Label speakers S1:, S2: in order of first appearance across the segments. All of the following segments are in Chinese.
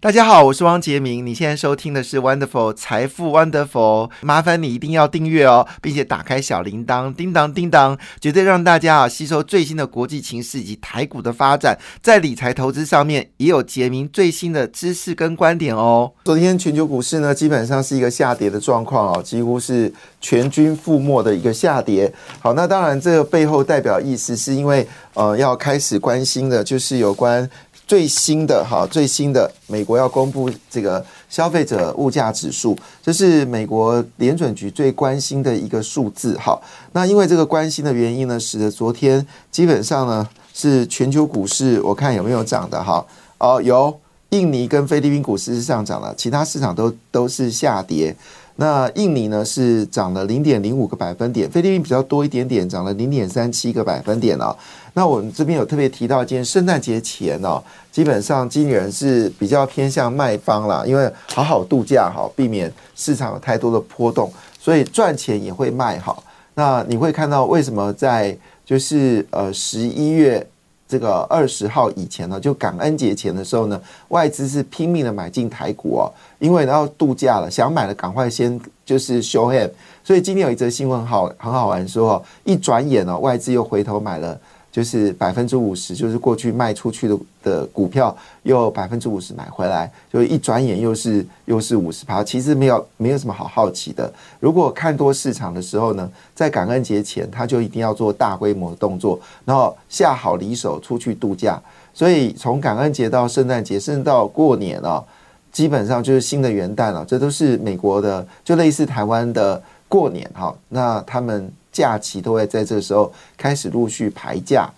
S1: 大家好，我是汪杰明。你现在收听的是 Wonderful 财富 Wonderful，麻烦你一定要订阅哦，并且打开小铃铛，叮当叮当，绝对让大家啊吸收最新的国际情势以及台股的发展，在理财投资上面也有杰明最新的知识跟观点哦。昨天全球股市呢，基本上是一个下跌的状况哦，几乎是全军覆没的一个下跌。好，那当然这个背后代表意思是因为呃要开始关心的就是有关。最新的哈，最新的美国要公布这个消费者物价指数，这是美国联准局最关心的一个数字哈。那因为这个关心的原因呢，使得昨天基本上呢是全球股市，我看有没有涨的哈？哦，有，印尼跟菲律宾股市是上涨了，其他市场都都是下跌。那印尼呢是涨了零点零五个百分点，菲律宾比较多一点点，涨了零点三七个百分点哦。那我们这边有特别提到，今天圣诞节前哦，基本上经理人是比较偏向卖方啦，因为好好度假哈，避免市场有太多的波动，所以赚钱也会卖好。那你会看到为什么在就是呃十一月。这个二十号以前呢，就感恩节前的时候呢，外资是拼命的买进台股哦，因为要度假了，想买的赶快先就是 show hand。所以今天有一则新闻好很好玩，说一转眼哦，外资又回头买了。就是百分之五十，就是过去卖出去的的股票，又百分之五十买回来，就一转眼又是又是五十趴。其实没有没有什么好好奇的。如果看多市场的时候呢，在感恩节前，他就一定要做大规模的动作，然后下好离手出去度假。所以从感恩节到圣诞节，甚至到过年啊，基本上就是新的元旦了。这都是美国的，就类似台湾的过年哈。那他们。假期都会在这时候开始陆续排假，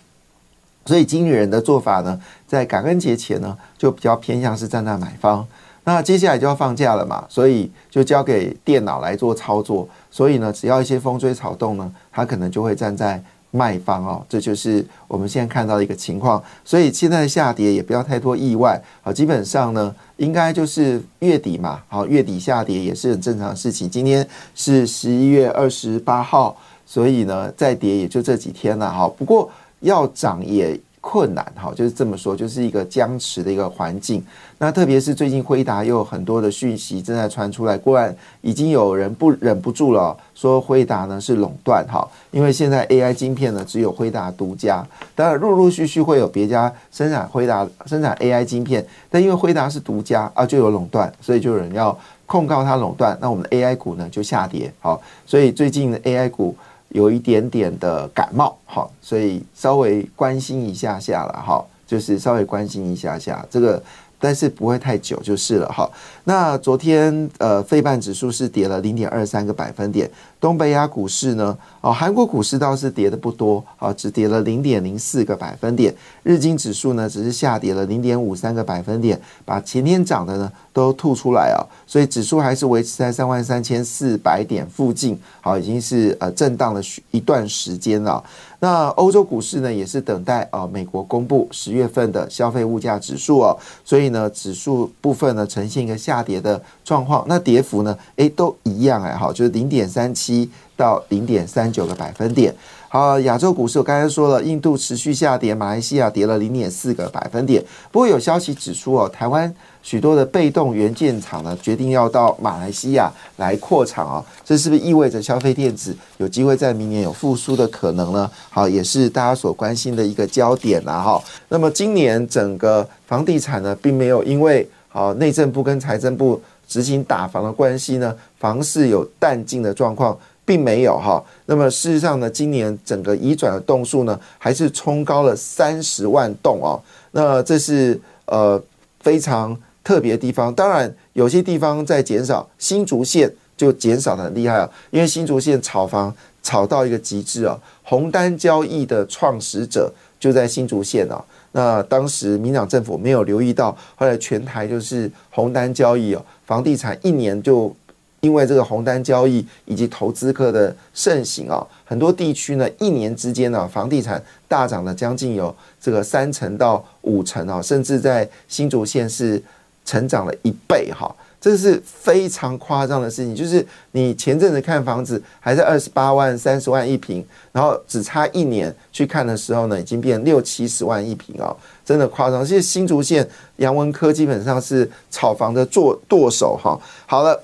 S1: 所以经理人的做法呢，在感恩节前呢，就比较偏向是站在买方。那接下来就要放假了嘛，所以就交给电脑来做操作。所以呢，只要一些风吹草动呢，他可能就会站在卖方哦。这就是我们现在看到的一个情况。所以现在的下跌也不要太多意外啊，基本上呢，应该就是月底嘛，好，月底下跌也是很正常的事情。今天是十一月二十八号。所以呢，再跌也就这几天了哈。不过要涨也困难哈，就是这么说，就是一个僵持的一个环境。那特别是最近辉达又有很多的讯息正在传出来，果然已经有人不忍不住了，说辉达呢是垄断哈，因为现在 AI 晶片呢只有辉达独家，当然陆陆续续会有别家生产辉达生产 AI 晶片，但因为辉达是独家啊，就有垄断，所以就有人要控告它垄断，那我们的 AI 股呢就下跌好，所以最近的 AI 股。有一点点的感冒，哈，所以稍微关心一下下了，哈，就是稍微关心一下下这个。但是不会太久就是了哈。那昨天呃，费半指数是跌了零点二三个百分点。东北亚股市呢，哦，韩国股市倒是跌的不多啊，只跌了零点零四个百分点。日经指数呢，只是下跌了零点五三个百分点，把前天涨的呢都吐出来啊。所以指数还是维持在三万三千四百点附近，好，已经是呃震荡了一段时间了。那欧洲股市呢，也是等待啊美国公布十月份的消费物价指数哦，所以呢，指数部分呢呈现一个下跌的状况。那跌幅呢，诶，都一样哎，好，就是零点三七到零点三九个百分点。好，亚洲股市我刚才说了，印度持续下跌，马来西亚跌了零点四个百分点。不过有消息指出哦，台湾许多的被动元件厂呢，决定要到马来西亚来扩厂哦，这是不是意味着消费电子有机会在明年有复苏的可能呢？好，也是大家所关心的一个焦点啦哈。那么今年整个房地产呢，并没有因为好内政部跟财政部执行打房的关系呢，房市有淡静的状况。并没有哈，那么事实上呢，今年整个移转的栋数呢，还是冲高了三十万栋哦。那这是呃非常特别的地方。当然，有些地方在减少，新竹县就减少的很厉害啊，因为新竹县炒房炒到一个极致啊。红单交易的创始者就在新竹县啊。那当时民党政府没有留意到，后来全台就是红单交易哦，房地产一年就。因为这个红单交易以及投资客的盛行啊，很多地区呢一年之间呢房地产大涨了将近有这个三成到五成啊，甚至在新竹县是成长了一倍哈。这是非常夸张的事情，就是你前阵子看房子还在二十八万、三十万一平，然后只差一年去看的时候呢，已经变六七十万一平哦，真的夸张。其实新竹县杨文科基本上是炒房的做舵手哈。好了，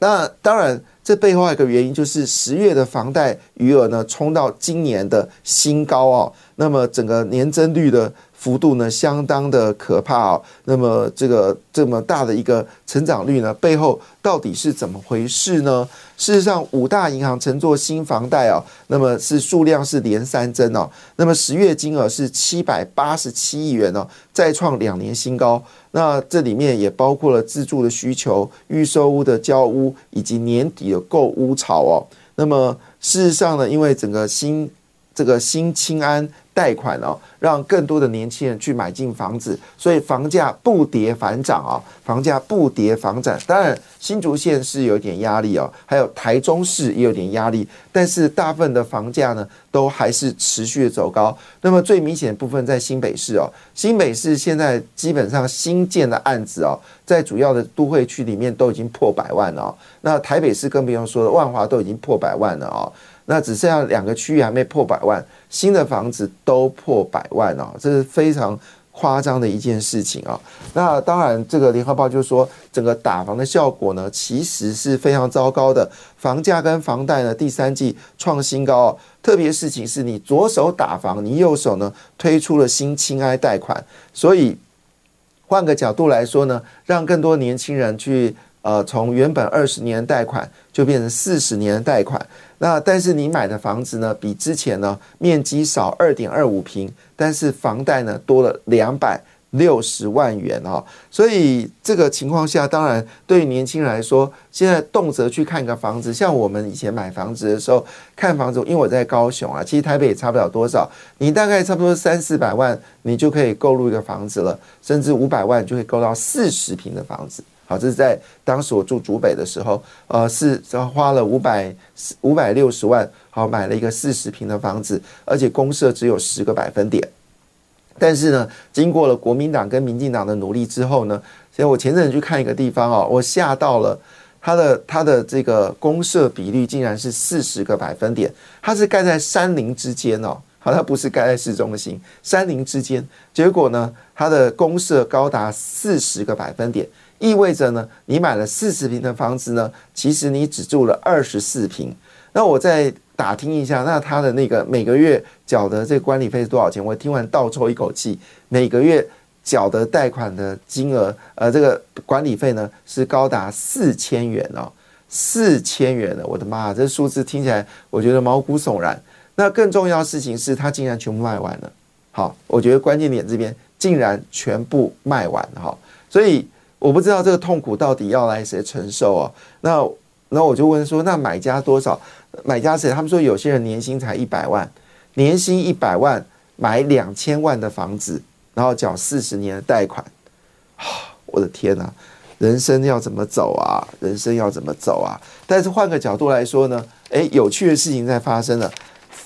S1: 那当然这背后一个原因就是十月的房贷余额呢冲到今年的新高哦，那么整个年增率的。幅度呢相当的可怕哦，那么这个这么大的一个成长率呢，背后到底是怎么回事呢？事实上，五大银行乘坐新房贷哦，那么是数量是连三增哦，那么十月金额是七百八十七亿元哦，再创两年新高。那这里面也包括了自住的需求、预售屋的交屋以及年底的购屋潮哦。那么事实上呢，因为整个新这个新清安。贷款哦，让更多的年轻人去买进房子，所以房价不跌反涨啊，房价不跌反涨。当然，新竹县是有点压力哦，还有台中市也有点压力，但是大部分的房价呢，都还是持续的走高。那么最明显的部分在新北市哦，新北市现在基本上新建的案子哦，在主要的都会区里面都已经破百万了。那台北市更不用说了，万华都已经破百万了哦。那只剩下两个区域还没破百万，新的房子都破百万哦，这是非常夸张的一件事情啊。那当然，这个联合报就说，整个打房的效果呢，其实是非常糟糕的。房价跟房贷呢，第三季创新高哦。特别事情是你左手打房，你右手呢推出了新亲爱贷款，所以换个角度来说呢，让更多年轻人去呃，从原本二十年贷款就变成四十年的贷款。那但是你买的房子呢，比之前呢面积少二点二五平，但是房贷呢多了两百六十万元哦，所以这个情况下，当然对于年轻人来说，现在动辄去看个房子，像我们以前买房子的时候看房子，因为我在高雄啊，其实台北也差不了多少，你大概差不多三四百万，你就可以购入一个房子了，甚至五百万就可以购到四十平的房子。好，这是在当时我住竹北的时候，呃，是花了五百五百六十万，好买了一个四十平的房子，而且公社只有十个百分点。但是呢，经过了国民党跟民进党的努力之后呢，所以我前阵子去看一个地方哦，我吓到了，它的它的这个公社比率竟然是四十个百分点，它是盖在山林之间哦，好，它不是盖在市中心，山林之间，结果呢，它的公社高达四十个百分点。意味着呢，你买了四十平的房子呢，其实你只住了二十四平。那我再打听一下，那他的那个每个月缴的这个管理费是多少钱？我听完倒抽一口气，每个月缴的贷款的金额，呃，这个管理费呢是高达四千元哦，四千元的，我的妈，这数字听起来我觉得毛骨悚然。那更重要的事情是，他竟然全部卖完了。好，我觉得关键点这边竟然全部卖完哈，所以。我不知道这个痛苦到底要来谁承受啊？那那我就问说，那买家多少？买家谁？他们说有些人年薪才一百万，年薪一百万买两千万的房子，然后缴四十年的贷款，啊我的天哪！人生要怎么走啊？人生要怎么走啊？但是换个角度来说呢？诶，有趣的事情在发生了。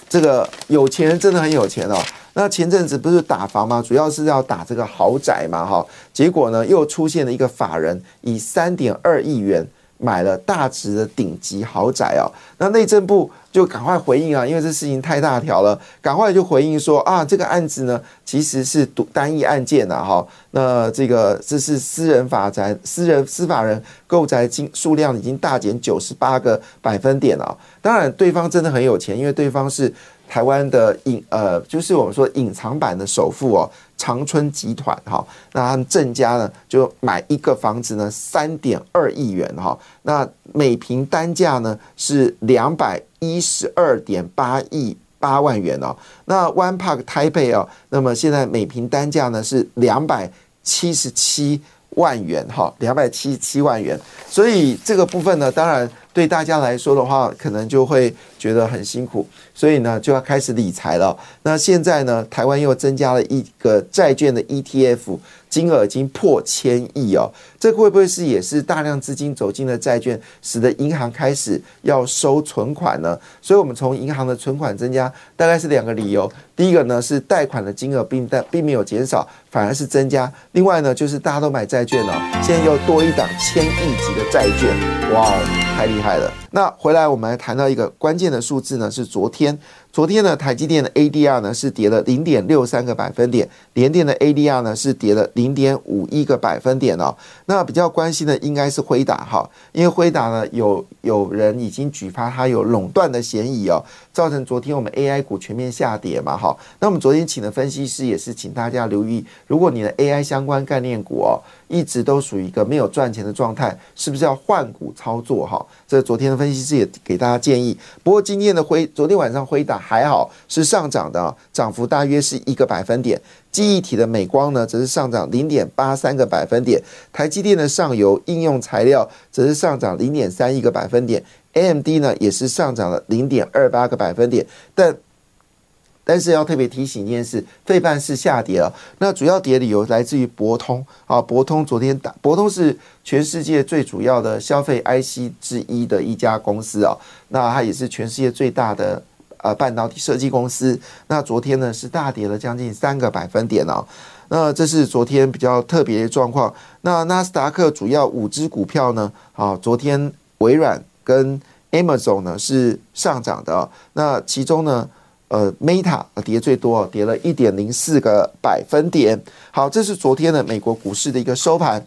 S1: 这个有钱人真的很有钱哦。那前阵子不是打房吗？主要是要打这个豪宅嘛，哈。结果呢，又出现了一个法人以三点二亿元买了大值的顶级豪宅哦。那内政部就赶快回应啊，因为这事情太大条了，赶快就回应说啊，这个案子呢其实是独单一案件呐，哈。那这个这是私人法宅，私人司法人购宅金数量已经大减九十八个百分点了。当然，对方真的很有钱，因为对方是。台湾的隐呃，就是我们说隐藏版的首富哦，长春集团哈，那他们郑家呢就买一个房子呢，三点二亿元哈，那每平单价呢是两百一十二点八亿八万元哦，那 One Park 台北哦，那么现在每平单价呢是两百七十七万元哈，两百七十七万元，所以这个部分呢，当然对大家来说的话，可能就会觉得很辛苦，所以呢就要开始理财了。那现在呢，台湾又增加了一个债券的 ETF。金额已经破千亿哦，这会不会是也是大量资金走进了债券，使得银行开始要收存款呢？所以，我们从银行的存款增加，大概是两个理由。第一个呢是贷款的金额并但并没有减少，反而是增加。另外呢，就是大家都买债券了，现在又多一档千亿级的债券，哇，太厉害了！那回来我们谈到一个关键的数字呢，是昨天。昨天呢，台积电的 ADR 呢是跌了零点六三个百分点，联电的 ADR 呢是跌了零点五一个百分点哦。那比较关心的应该是辉达哈，因为辉达呢有有人已经举发它有垄断的嫌疑哦，造成昨天我们 AI 股全面下跌嘛哈。那我们昨天请的分析师也是请大家留意，如果你的 AI 相关概念股哦。一直都属于一个没有赚钱的状态，是不是要换股操作？哈，这昨天的分析师也给大家建议。不过今天的辉，昨天晚上辉达还好是上涨的，涨幅大约是一个百分点。记忆体的美光呢，则是上涨零点八三个百分点。台积电的上游应用材料则是上涨零点三一个百分点。AMD 呢，也是上涨了零点二八个百分点，但。但是要特别提醒一件事，费半是下跌了。那主要跌理由来自于博通啊，博通昨天打，博通是全世界最主要的消费 IC 之一的一家公司啊。那它也是全世界最大的呃半导体设计公司。那昨天呢是大跌了将近三个百分点哦。那这是昨天比较特别的状况。那纳斯达克主要五只股票呢，啊，昨天微软跟 Amazon 呢是上涨的。那其中呢？呃，Meta 跌最多，跌了一点零四个百分点。好，这是昨天的美国股市的一个收盘。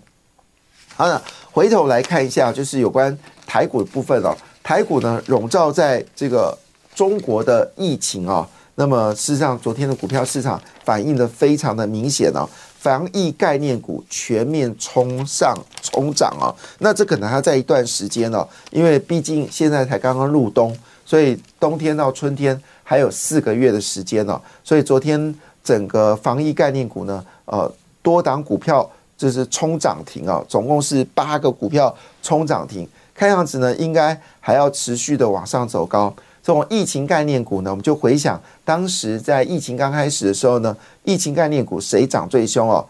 S1: 好，那回头来看一下，就是有关台股的部分哦。台股呢，笼罩在这个中国的疫情啊。那么，事实上，昨天的股票市场反映的非常的明显哦。防疫概念股全面冲上冲涨啊。那这可能还要在一段时间哦，因为毕竟现在才刚刚入冬，所以冬天到春天。还有四个月的时间呢，所以昨天整个防疫概念股呢，呃，多档股票就是冲涨停啊，总共是八个股票冲涨停，看样子呢，应该还要持续的往上走高。这种疫情概念股呢，我们就回想当时在疫情刚开始的时候呢，疫情概念股谁涨最凶哦？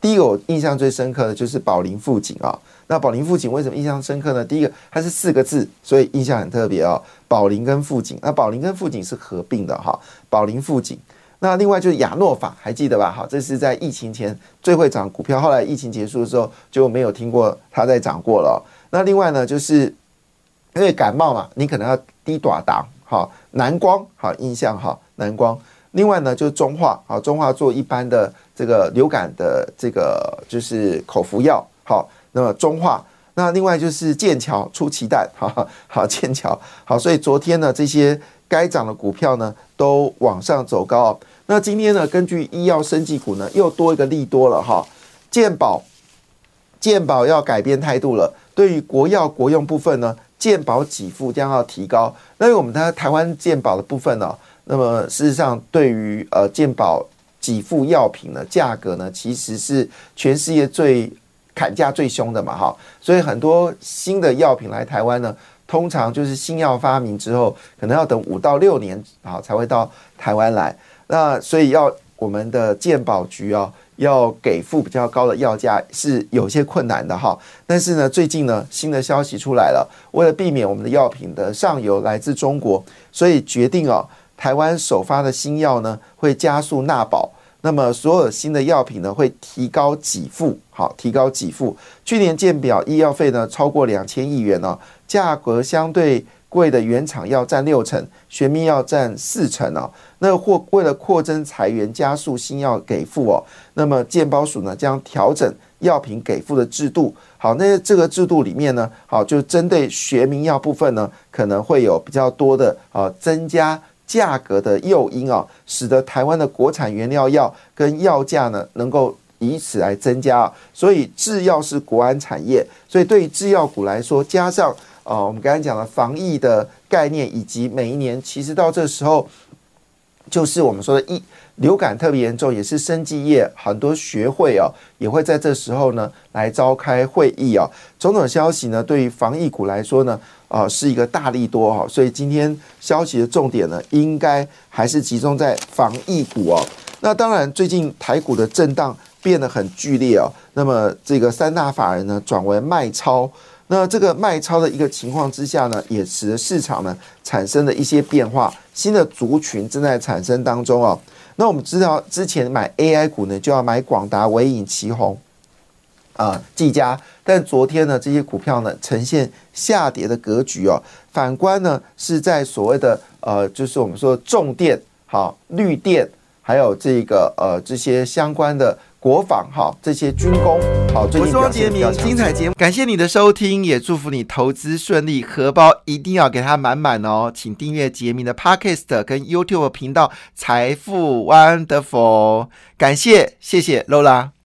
S1: 第一个我印象最深刻的就是宝林富锦啊。那宝林富锦为什么印象深刻呢？第一个它是四个字，所以印象很特别哦。宝林跟富锦，那宝林跟富锦是合并的哈。宝林富锦，那另外就是亚诺法，还记得吧？哈，这是在疫情前最会涨股票，后来疫情结束的时候就没有听过它再涨过了。那另外呢，就是因为感冒嘛，你可能要低短档，好，南光好印象哈，南光。另外呢，就是中化，好，中化做一般的这个流感的这个就是口服药，好。那么中化，那另外就是剑桥出奇蛋，哈哈，好剑桥，好，所以昨天呢，这些该涨的股票呢都往上走高。那今天呢，根据医药生技股呢又多一个利多了哈，健保，健保要改变态度了，对于国药国用部分呢，健保给付将要提高。那我们的台湾健保的部分呢，那么事实上对于呃健保给付药品的价格呢，其实是全世界最。砍价最凶的嘛，哈，所以很多新的药品来台湾呢，通常就是新药发明之后，可能要等五到六年啊才会到台湾来。那所以要我们的健保局啊，要给付比较高的药价是有些困难的哈。但是呢，最近呢新的消息出来了，为了避免我们的药品的上游来自中国，所以决定哦，台湾首发的新药呢会加速纳保。那么所有新的药品呢，会提高给付，好，提高给付。去年鉴表医药费呢超过两千亿元哦，价格相对贵的原厂药占六成，玄秘药占四成哦。那或为了扩增裁员，加速新药给付哦，那么健保署呢将调整药品给付的制度。好，那这个制度里面呢，好就针对学名药部分呢，可能会有比较多的啊增加。价格的诱因啊，使得台湾的国产原料药跟药价呢，能够以此来增加。所以制药是国安产业，所以对于制药股来说，加上啊，我们刚才讲的防疫的概念，以及每一年其实到这时候，就是我们说的疫流感特别严重，也是生技业很多学会哦，也会在这时候呢来召开会议哦。种种消息呢，对于防疫股来说呢，啊是一个大利多哈，所以今天消息的重点呢，应该还是集中在防疫股哦。那当然，最近台股的震荡变得很剧烈哦，那么这个三大法人呢转为卖超。那这个卖超的一个情况之下呢，也使得市场呢产生了一些变化，新的族群正在产生当中哦。那我们知道之前买 AI 股呢，就要买广达、伟影、旗宏啊、技嘉，但昨天呢，这些股票呢呈现下跌的格局哦。反观呢，是在所谓的呃，就是我们说重电、好绿电，还有这个呃这些相关的。国防哈，这些军工好，我是汪杰明，精彩节目，感谢你的收听，也祝福你投资顺利，荷包一定要给它满满哦，请订阅杰明的 Podcast 跟 YouTube 频道财富 Wonderful，感谢，谢谢 Lola。